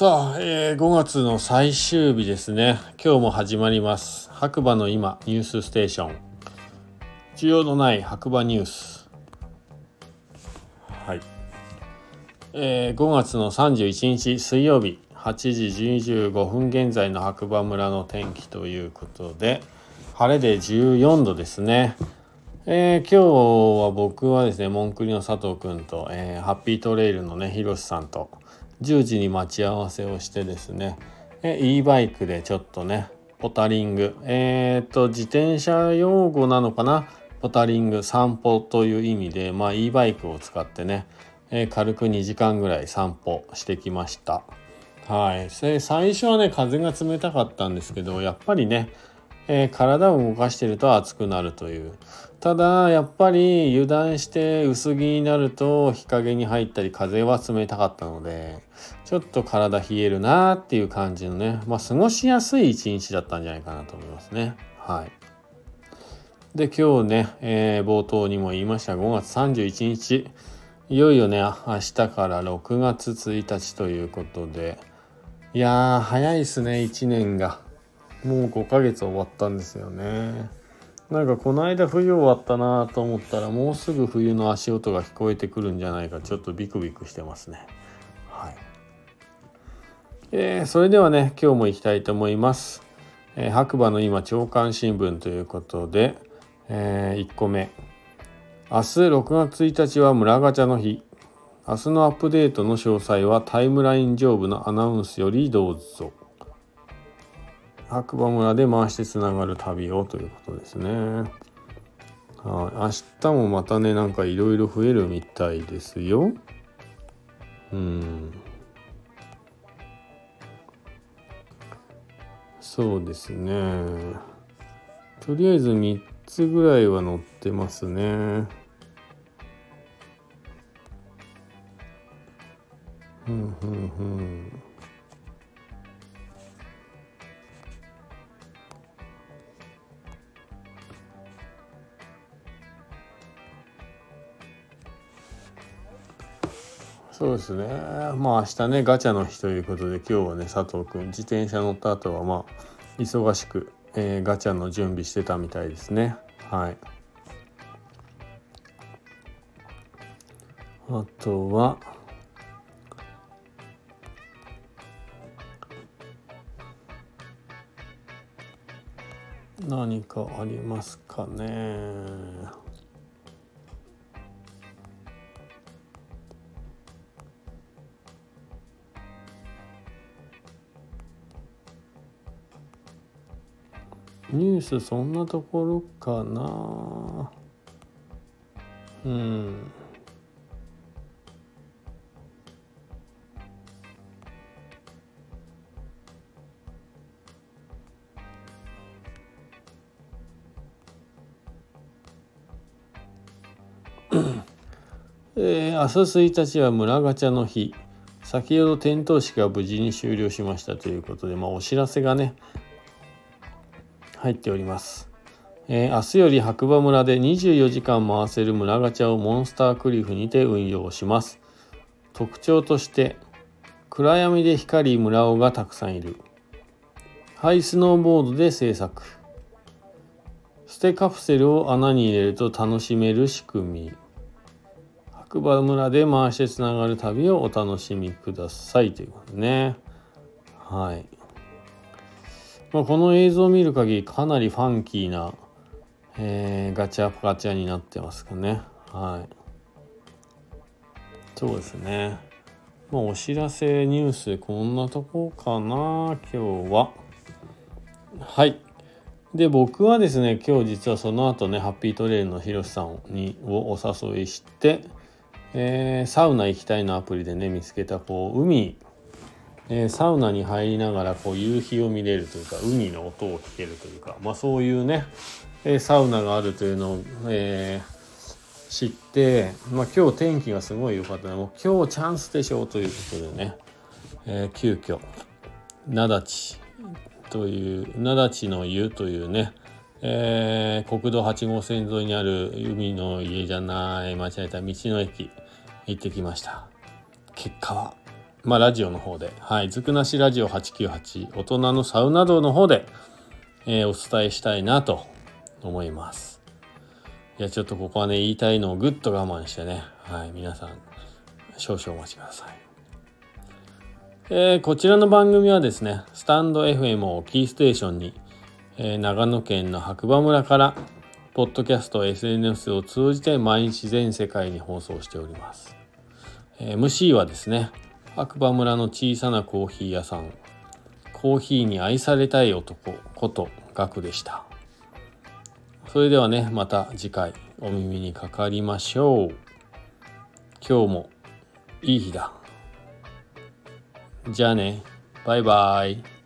さあ、えー、5月の最終日ですね。今日も始まります。白馬の今ニュースステーション。需要のない白馬ニュース。はい。えー、5月の31日水曜日8時25分現在の白馬村の天気ということで、晴れで14度ですね。えー、今日は僕はですね、モンクリの佐藤くんと、えー、ハッピートレイルのね、ひろしさんと、10時に待ち合わせをしてですね、え e バイクでちょっとね、ポタリング、えっ、と、自転車用語なのかな？ポタリング、散歩という意味で、まあ、e バイクを使ってね、えー、軽く2時間ぐらい散歩してきました。はい。最初はね、風が冷たかったんですけど、やっぱりね、えー、体を動かしてると暑くなるという。ただやっぱり油断して薄着になると日陰に入ったり風は冷たかったのでちょっと体冷えるなっていう感じのねまあ過ごしやすい一日だったんじゃないかなと思いますね。はい。で今日ね、えー、冒頭にも言いました5月31日いよいよね明日から6月1日ということでいやー早いですね1年が。もう5ヶ月終わったんですよね。なんかこの間冬終わったなと思ったらもうすぐ冬の足音が聞こえてくるんじゃないかちょっとビクビクしてますね。はい。えー、それではね今日も行きたいと思います。えー、白馬の今朝刊新聞ということで、えー、1個目明日6月1日は村ガチャの日明日のアップデートの詳細はタイムライン上部のアナウンスよりどうぞ。白馬村で回してつながる旅をということですね。はい、明日もまたねなんかいろいろ増えるみたいですよ。うん。そうですね。とりあえず3つぐらいは載ってますね。ふんふんふん。そうですね。まあ明日ね、ガチャの日ということで、今日はね、佐藤くん、自転車乗った後は、まあ、忙しく、えー、ガチャの準備してたみたいですね。はい。あとは、何かありますかね。ニュースそんなところかな。うん。えー、明日1日は村ガチャの日。先ほど点灯式が無事に終了しましたということで、まあ、お知らせがね入っております。えー、明日より白馬村で24時間回せる村ガチャをモンスタークリフにて運用します。特徴として暗闇で光る村尾がたくさんいる。ハイスノーボードで制作。捨てカプセルを穴に入れると楽しめる仕組み。白馬村で回してつながる旅をお楽しみくださいということね。はい。まあ、この映像を見る限りかなりファンキーな、えー、ガチャガチャになってますかね。はい。そうですね。まあ、お知らせニュースこんなとこかな、今日は。はい。で、僕はですね、今日実はその後ね、ハッピートレイルのひろしさんにをお誘いして、えー、サウナ行きたいのアプリでね、見つけた、こう、海えー、サウナに入りながらこう夕日を見れるというか海の音を聞けるというか、まあ、そういうね、えー、サウナがあるというのを、えー、知って、まあ、今日天気がすごい良かったのでもう今日チャンスでしょうということでね、え急遽灘地という灘地の湯というねえー、国道8号線沿いにある海の家じゃない間違えた道の駅行ってきました。結果はまあラジオの方で、はい、ずくなしラジオ898大人のサウナ道の方で、えー、お伝えしたいなと思います。いや、ちょっとここはね、言いたいのをぐっと我慢してね、はい、皆さん、少々お待ちください。えー、こちらの番組はですね、スタンド FM をキーステーションに、えー、長野県の白馬村から、ポッドキャスト、SNS を通じて毎日全世界に放送しております。えー、MC はですね、白馬村の小さなコーヒー屋さん、コーヒーに愛されたい男ことガクでした。それではね、また次回お耳にかかりましょう。今日もいい日だ。じゃあね、バイバイ。